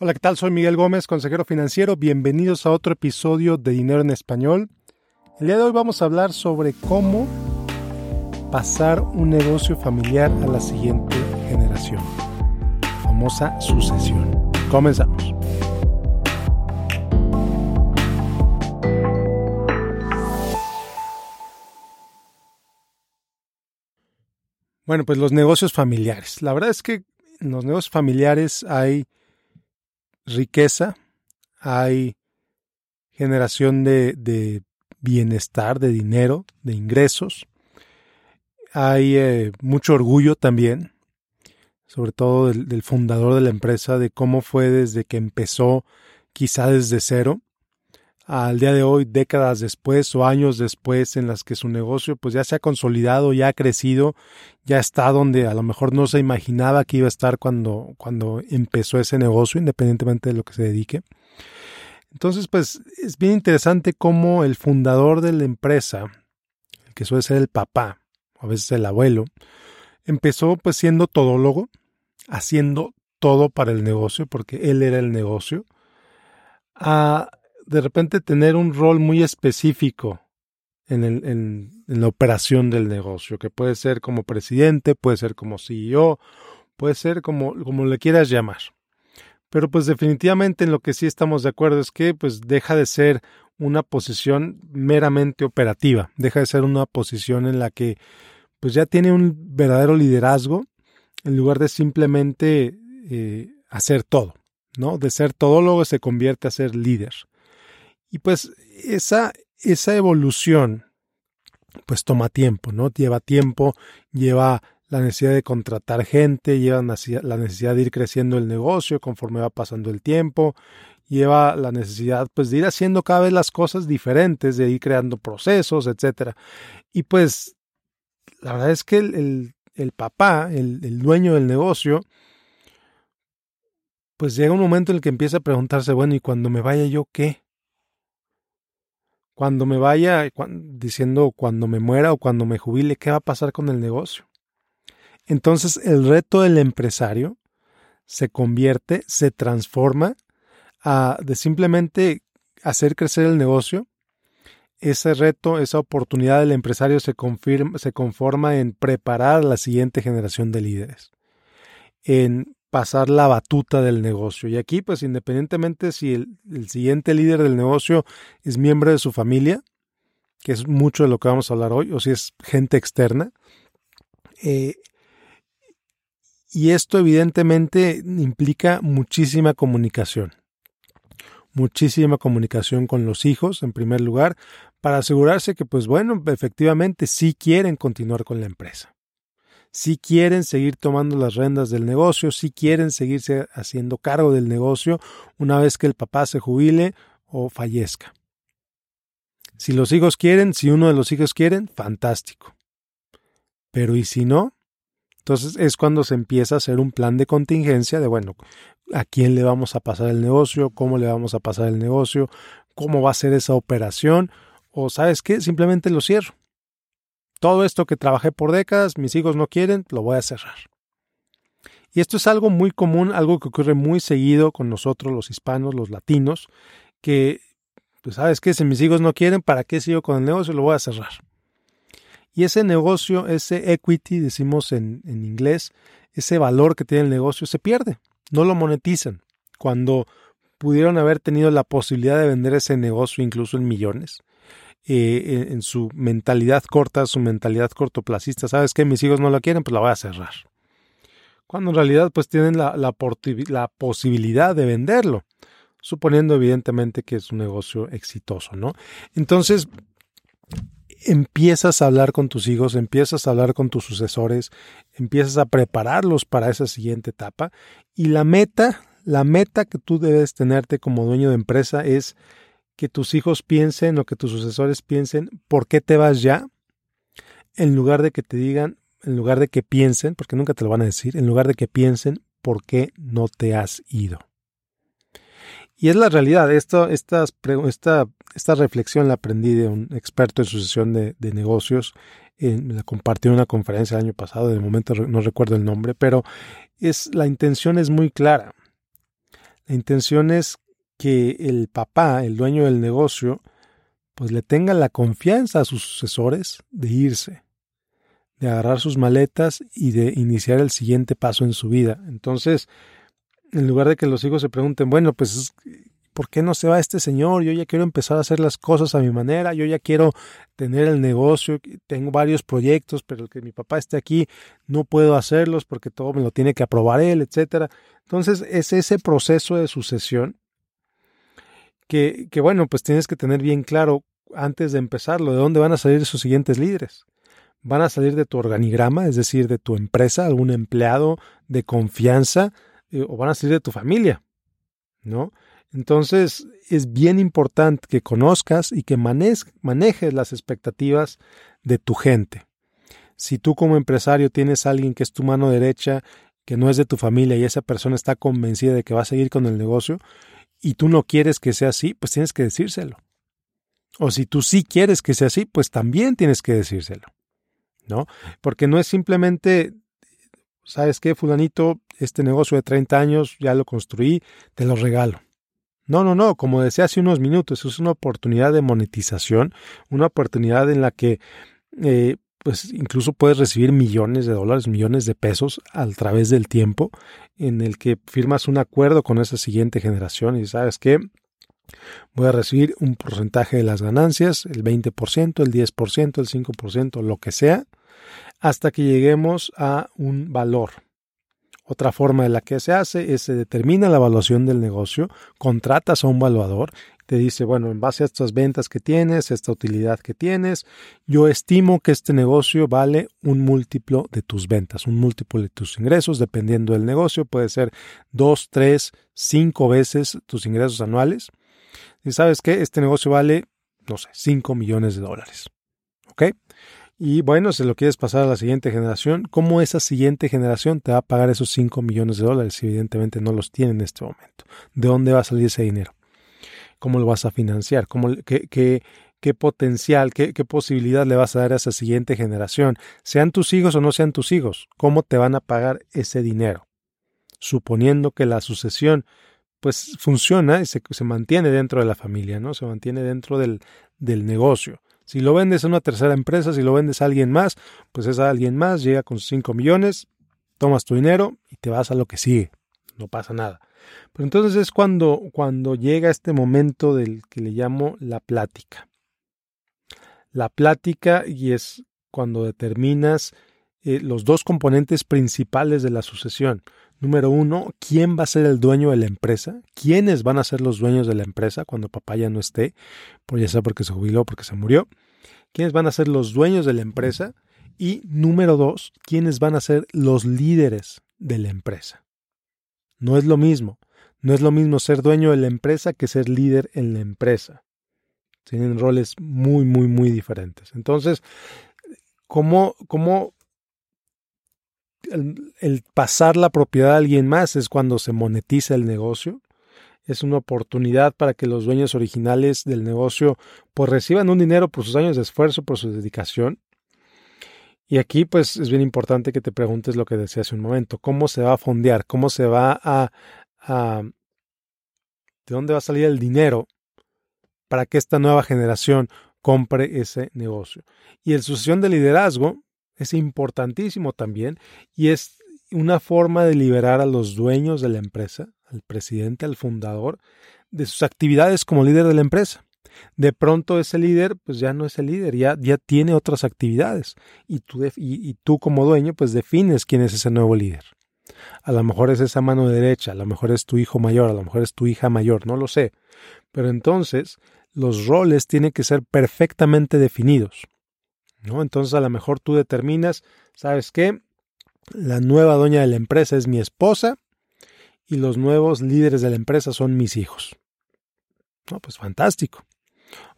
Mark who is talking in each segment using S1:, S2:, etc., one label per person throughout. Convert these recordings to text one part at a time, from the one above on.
S1: Hola, ¿qué tal? Soy Miguel Gómez, consejero financiero. Bienvenidos a otro episodio de Dinero en Español. El día de hoy vamos a hablar sobre cómo pasar un negocio familiar a la siguiente generación. famosa sucesión. Comenzamos. Bueno, pues los negocios familiares. La verdad es que en los negocios familiares hay riqueza, hay generación de, bienestar, de dinero, de ingresos. Hay eh, mucho orgullo también, sobre todo del, del, fundador de la empresa, de cómo fue desde que empezó, quizá desde cero, al día de hoy, décadas después o años después, en las que su negocio pues ya se ha consolidado, ya ha crecido, ya está donde a lo mejor no se imaginaba que iba a estar cuando, cuando empezó ese negocio, independientemente de lo que se dedique. Entonces, pues es bien interesante cómo el fundador de la empresa, el que suele ser el papá, a veces el abuelo, empezó pues siendo todólogo, haciendo todo para el negocio, porque él era el negocio, a de repente tener un rol muy específico en, el, en, la operación del negocio, que puede ser como presidente, puede ser como CEO, puede ser como, como le quieras llamar. Pero pues definitivamente en lo que sí estamos de acuerdo es que pues deja de ser una posición meramente operativa, deja de ser una posición en la que pues ya tiene un verdadero liderazgo en lugar de simplemente eh, hacer todo, ¿no? De ser todólogo se convierte a ser líder. Y pues esa, esa evolución pues toma tiempo, ¿no? Lleva tiempo, lleva la necesidad de contratar gente, lleva la necesidad de ir creciendo el negocio conforme va pasando el tiempo, lleva la necesidad pues de ir haciendo cada vez las cosas diferentes, de ir creando procesos, etcétera. Y pues la verdad es que el, el, papá, el, el dueño del negocio, pues llega un momento en el que empieza a preguntarse, bueno, ¿y cuando me vaya yo qué? Cuando me vaya, diciendo cuando me muera o cuando me jubile, ¿qué va a pasar con el negocio? Entonces el reto del empresario se convierte, se transforma a de simplemente hacer crecer el negocio. Ese reto, esa oportunidad del empresario se, confirma, se conforma en preparar a la siguiente generación de líderes, en pasar la batuta del negocio. Y aquí, pues independientemente si el, siguiente líder del negocio es miembro de su familia, que es mucho de lo que vamos a hablar hoy, o si es gente externa, eh, y esto evidentemente implica muchísima comunicación. Muchísima comunicación con los hijos, en primer lugar, para asegurarse que, pues bueno, efectivamente sí quieren continuar con la empresa si quieren seguir tomando las rendas del negocio, si quieren seguirse haciendo cargo del negocio una vez que el papá se jubile o fallezca. Si los hijos quieren, si uno de los hijos quieren, fantástico. Pero ¿y si no? Entonces es cuando se empieza a hacer un plan de contingencia de, bueno, ¿a quién le vamos a pasar el negocio? ¿Cómo le vamos a pasar el negocio? ¿Cómo va a ser esa operación? O sabes qué, simplemente lo cierro todo esto que trabajé por décadas, mis hijos no quieren, lo voy a cerrar. Y esto es algo muy común, algo que ocurre muy seguido con nosotros los hispanos, los latinos, que, pues sabes qué, si mis hijos no quieren, ¿para qué sigo con el negocio? Lo voy a cerrar. Y ese negocio, ese equity, decimos en, en inglés, ese valor que tiene el negocio se pierde, no lo monetizan. Cuando pudieron haber tenido la posibilidad de vender ese negocio incluso en millones, eh, en su mentalidad corta, su mentalidad cortoplacista, ¿sabes qué? Mis hijos no la quieren, pues la voy a cerrar. Cuando en realidad pues tienen la, la, la posibilidad de venderlo, suponiendo evidentemente que es un negocio exitoso, ¿no? Entonces, empiezas a hablar con tus hijos, empiezas a hablar con tus sucesores, empiezas a prepararlos para esa siguiente etapa y la meta, la meta que tú debes tenerte como dueño de empresa es que tus hijos piensen o que tus sucesores piensen por qué te vas ya, en lugar de que te digan, en lugar de que piensen, porque nunca te lo van a decir, en lugar de que piensen por qué no te has ido. Y es la realidad, esto, esta, esta, esta reflexión la aprendí de un experto en sucesión de, negocios, la compartió en una conferencia el año pasado, de momento no recuerdo el nombre, pero es, la intención es muy clara. La intención es que el papá, el dueño del negocio, pues le tenga la confianza a sus sucesores de irse, de agarrar sus maletas y de iniciar el siguiente paso en su vida. Entonces, en lugar de que los hijos se pregunten, bueno, pues, ¿por qué no se va este señor? Yo ya quiero empezar a hacer las cosas a mi manera, yo ya quiero tener el negocio, tengo varios proyectos, pero el que mi papá esté aquí no puedo hacerlos porque todo me lo tiene que aprobar él, etcétera. Entonces, es ese proceso de sucesión que, que, bueno, pues tienes que tener bien claro antes de empezarlo, de dónde van a salir sus siguientes líderes. Van a salir de tu organigrama, es decir, de tu empresa, algún empleado de confianza, eh, o van a salir de tu familia, ¿no? Entonces es bien importante que conozcas y que manejes las expectativas de tu gente. Si tú como empresario tienes a alguien que es tu mano derecha, que no es de tu familia y esa persona está convencida de que va a seguir con el negocio y tú no quieres que sea así, pues tienes que decírselo. O si tú sí quieres que sea así, pues también tienes que decírselo. ¿No? Porque no es simplemente, ¿sabes qué, fulanito? Este negocio de 30 años ya lo construí, te lo regalo. No, no, no, como decía hace unos minutos, es una oportunidad de monetización, una oportunidad en la que eh, pues incluso puedes recibir millones de dólares, millones de pesos a través del tiempo, en el que firmas un acuerdo con esa siguiente generación y sabes que voy a recibir un porcentaje de las ganancias, el 20%, el 10%, el 5%, lo que sea, hasta que lleguemos a un valor. Otra forma de la que se hace es se determina la evaluación del negocio, contratas a un valuador, te dice, bueno, en base a estas ventas que tienes, esta utilidad que tienes, yo estimo que este negocio vale un múltiplo de tus ventas, un múltiplo de tus ingresos, dependiendo del negocio, puede ser dos, tres, cinco veces tus ingresos anuales. Y sabes que este negocio vale, no sé, 5 millones de dólares. ¿Ok? Y bueno, si lo quieres pasar a la siguiente generación, ¿cómo esa siguiente generación te va a pagar esos 5 millones de dólares si evidentemente no los tiene en este momento? ¿De dónde va a salir ese dinero? ¿Cómo lo vas a financiar? ¿Cómo, qué, potencial, qué, qué posibilidad le vas a dar a esa siguiente generación? Sean tus hijos o no sean tus hijos, ¿cómo te van a pagar ese dinero? Suponiendo que la sucesión pues funciona y se, se, mantiene dentro de la familia, ¿no? Se mantiene dentro del, del negocio. Si lo vendes a una tercera empresa, si lo vendes a alguien más, pues es a alguien más, llega con 5 millones, tomas tu dinero y te vas a lo que sigue. No pasa nada. Pero entonces es cuando, cuando llega este momento del que le llamo la plática. La plática y es cuando determinas eh, los dos componentes principales de la sucesión. Número uno, ¿quién va a ser el dueño de la empresa? ¿Quiénes van a ser los dueños de la empresa cuando papá ya no esté? Por ya sea porque se jubiló, porque se murió. ¿Quiénes van a ser los dueños de la empresa? Y número dos, ¿quiénes van a ser los líderes de la empresa? No es lo mismo. No es lo mismo ser dueño de la empresa que ser líder en la empresa. Tienen roles muy, muy, muy diferentes. Entonces, ¿cómo, cómo el, pasar la propiedad a alguien más es cuando se monetiza el negocio. Es una oportunidad para que los dueños originales del negocio pues reciban un dinero por sus años de esfuerzo, por su dedicación. Y aquí pues es bien importante que te preguntes lo que decía hace un momento, cómo se va a fondear, cómo se va a, a de dónde va a salir el dinero para que esta nueva generación compre ese negocio. Y el sucesión de liderazgo es importantísimo también y es una forma de liberar a los dueños de la empresa, al presidente, al fundador, de sus actividades como líder de la empresa. De pronto ese líder pues ya no es el líder, ya, ya tiene otras actividades y tú, y, tú como dueño pues defines quién es ese nuevo líder. A lo mejor es esa mano derecha, a lo mejor es tu hijo mayor, a lo mejor es tu hija mayor, no lo sé. Pero entonces los roles tienen que ser perfectamente definidos. Entonces a lo mejor tú determinas, ¿sabes qué? La nueva dueña de la empresa es mi esposa y los nuevos líderes de la empresa son mis hijos. No, pues fantástico.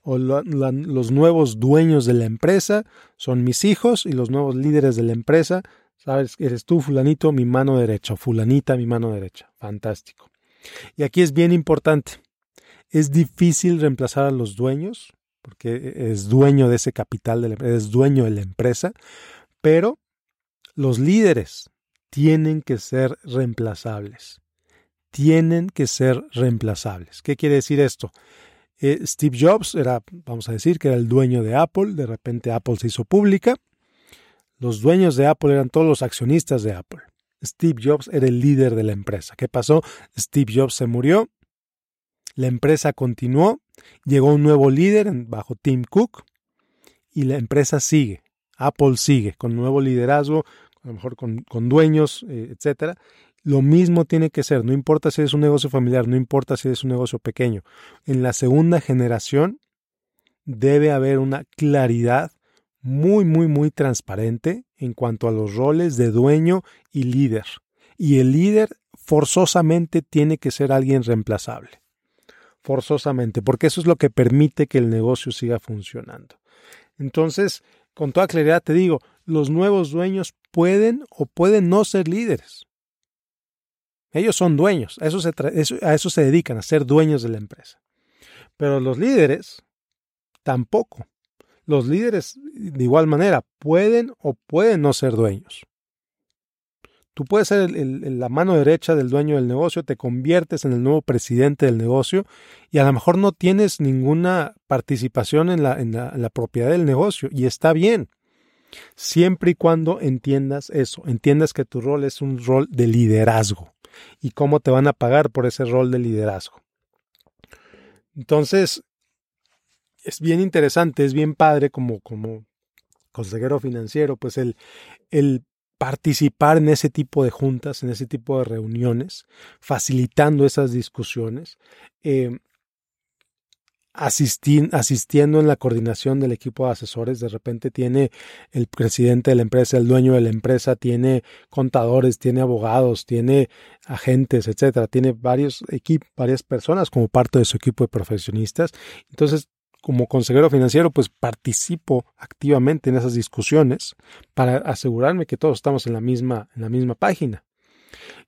S1: O los nuevos dueños de la empresa son mis hijos y los nuevos líderes de la empresa, sabes, eres tú, fulanito, mi mano derecha, fulanita, mi mano derecha. Fantástico. Y aquí es bien importante. Es difícil reemplazar a los dueños, porque es dueño de ese capital, de la, es dueño de la empresa, pero los líderes tienen que ser reemplazables, tienen que ser reemplazables. ¿Qué quiere decir esto? Eh, Steve Jobs era, vamos a decir, que era el dueño de Apple, de repente Apple se hizo pública. Los dueños de Apple eran todos los accionistas de Apple. Steve Jobs era el líder de la empresa. ¿Qué pasó? Steve Jobs se murió, la empresa continuó, llegó un nuevo líder bajo Tim Cook y la empresa sigue. Apple sigue con nuevo liderazgo, a lo mejor con, dueños, eh, etcétera. Lo mismo tiene que ser, no importa si es un negocio familiar, no importa si es un negocio pequeño. En la segunda generación debe haber una claridad muy, muy, muy transparente en cuanto a los roles de dueño y líder. Y el líder forzosamente tiene que ser alguien reemplazable. Forzosamente, porque eso es lo que permite que el negocio siga funcionando. Entonces, con toda claridad te digo, los nuevos dueños pueden o pueden no ser líderes. Ellos son dueños, a eso, se a eso se dedican, a ser dueños de la empresa. Pero los líderes tampoco. Los líderes, de igual manera, pueden o pueden no ser dueños. Tú puedes ser la mano derecha del dueño del negocio, te conviertes en el nuevo presidente del negocio y a lo mejor no tienes ninguna participación en la, propiedad del negocio y está bien. Siempre y cuando entiendas eso, entiendas que tu rol es un rol de liderazgo y cómo te van a pagar por ese rol de liderazgo. Entonces, es bien interesante, es bien padre como, como consejero financiero, pues el participar en ese tipo de juntas, en ese tipo de reuniones, facilitando esas discusiones. Eh, asistiendo en la coordinación del equipo de asesores. De repente tiene el presidente de la empresa, el dueño de la empresa, tiene contadores, tiene abogados, tiene agentes, etcétera. Tiene varios varias personas como parte de su equipo de profesionistas. Entonces, como consejero financiero, pues participo activamente en esas discusiones para asegurarme que todos estamos en la misma, en la misma página.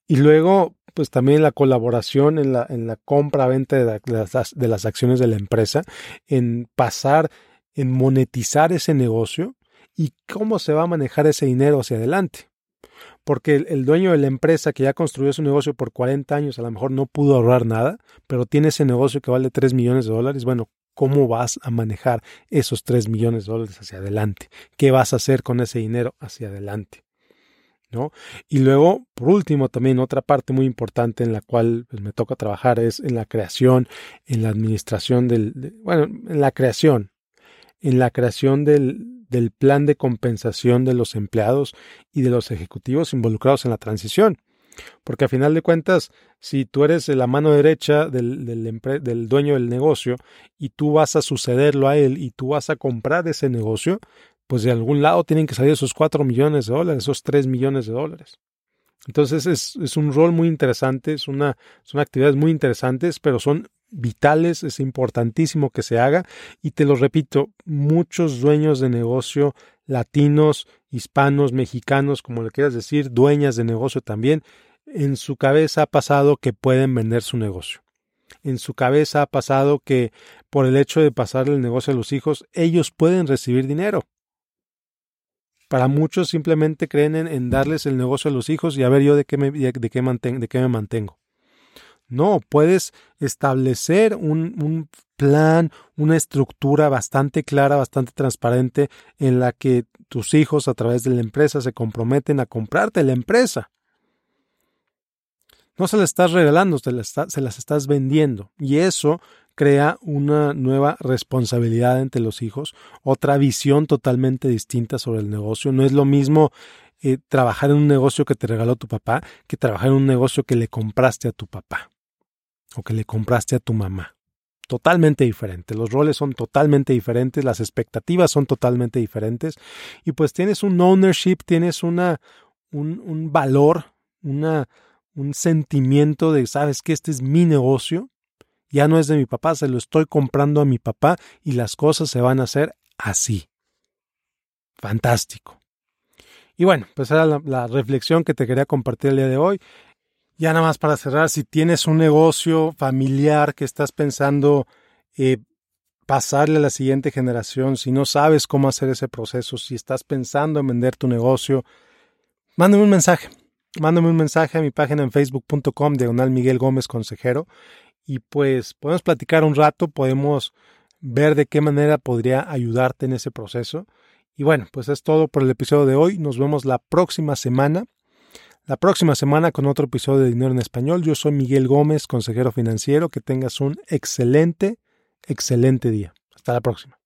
S1: Y luego, pues también la colaboración en la, en la compra-venta de, las, acciones de la empresa, en pasar, en monetizar ese negocio y cómo se va a manejar ese dinero hacia adelante. Porque el, el, dueño de la empresa que ya construyó su negocio por 40 años a lo mejor no pudo ahorrar nada, pero tiene ese negocio que vale 3 millones de dólares. Bueno, ¿cómo vas a manejar esos 3 millones de dólares hacia adelante? ¿Qué vas a hacer con ese dinero hacia adelante? ¿no? Y luego, por último, también otra parte muy importante en la cual pues, me toca trabajar es en la creación, en la administración del, bueno, en la creación, en la creación del, del plan de compensación de los empleados y de los ejecutivos involucrados en la transición. Porque a final de cuentas, si tú eres la mano derecha del, del, dueño del negocio y tú vas a sucederlo a él y tú vas a comprar ese negocio, pues de algún lado tienen que salir esos 4 millones de dólares, esos 3 millones de dólares. Entonces es, es un rol muy interesante, es una, son actividades muy interesantes, pero son vitales, es importantísimo que se haga y te lo repito, muchos dueños de negocio latinos, hispanos, mexicanos, como le quieras decir, dueñas de negocio también, en su cabeza ha pasado que pueden vender su negocio. En su cabeza ha pasado que por el hecho de pasar el negocio a los hijos, ellos pueden recibir dinero. Para muchos simplemente creen en, darles el negocio a los hijos y a ver yo de qué me, de qué de qué me mantengo. No, puedes establecer un, un, plan, una estructura bastante clara, bastante transparente en la que tus hijos a través de la empresa se comprometen a comprarte la empresa. No se las estás regalando, se las, estás vendiendo. Y eso crea una nueva responsabilidad entre los hijos, otra visión totalmente distinta sobre el negocio. No es lo mismo eh, trabajar en un negocio que te regaló tu papá que trabajar en un negocio que le compraste a tu papá o que le compraste a tu mamá. Totalmente diferente. Los roles son totalmente diferentes, las expectativas son totalmente diferentes y pues tienes un ownership, tienes una, un, un valor, una, un sentimiento de, sabes que este es mi negocio ya no es de mi papá, se lo estoy comprando a mi papá y las cosas se van a hacer así. Fantástico. Y bueno, pues era la, reflexión que te quería compartir el día de hoy. Ya nada más para cerrar, si tienes un negocio familiar que estás pensando eh, pasarle a la siguiente generación, si no sabes cómo hacer ese proceso, si estás pensando en vender tu negocio, mándame un mensaje. Mándame un mensaje a mi página en facebook.com, diagonal Miguel Gómez Consejero, y pues podemos platicar un rato, podemos ver de qué manera podría ayudarte en ese proceso. Y bueno, pues es todo por el episodio de hoy. Nos vemos la próxima semana. La próxima semana con otro episodio de Dinero en Español. Yo soy Miguel Gómez, consejero financiero. Que tengas un excelente, excelente día. Hasta la próxima.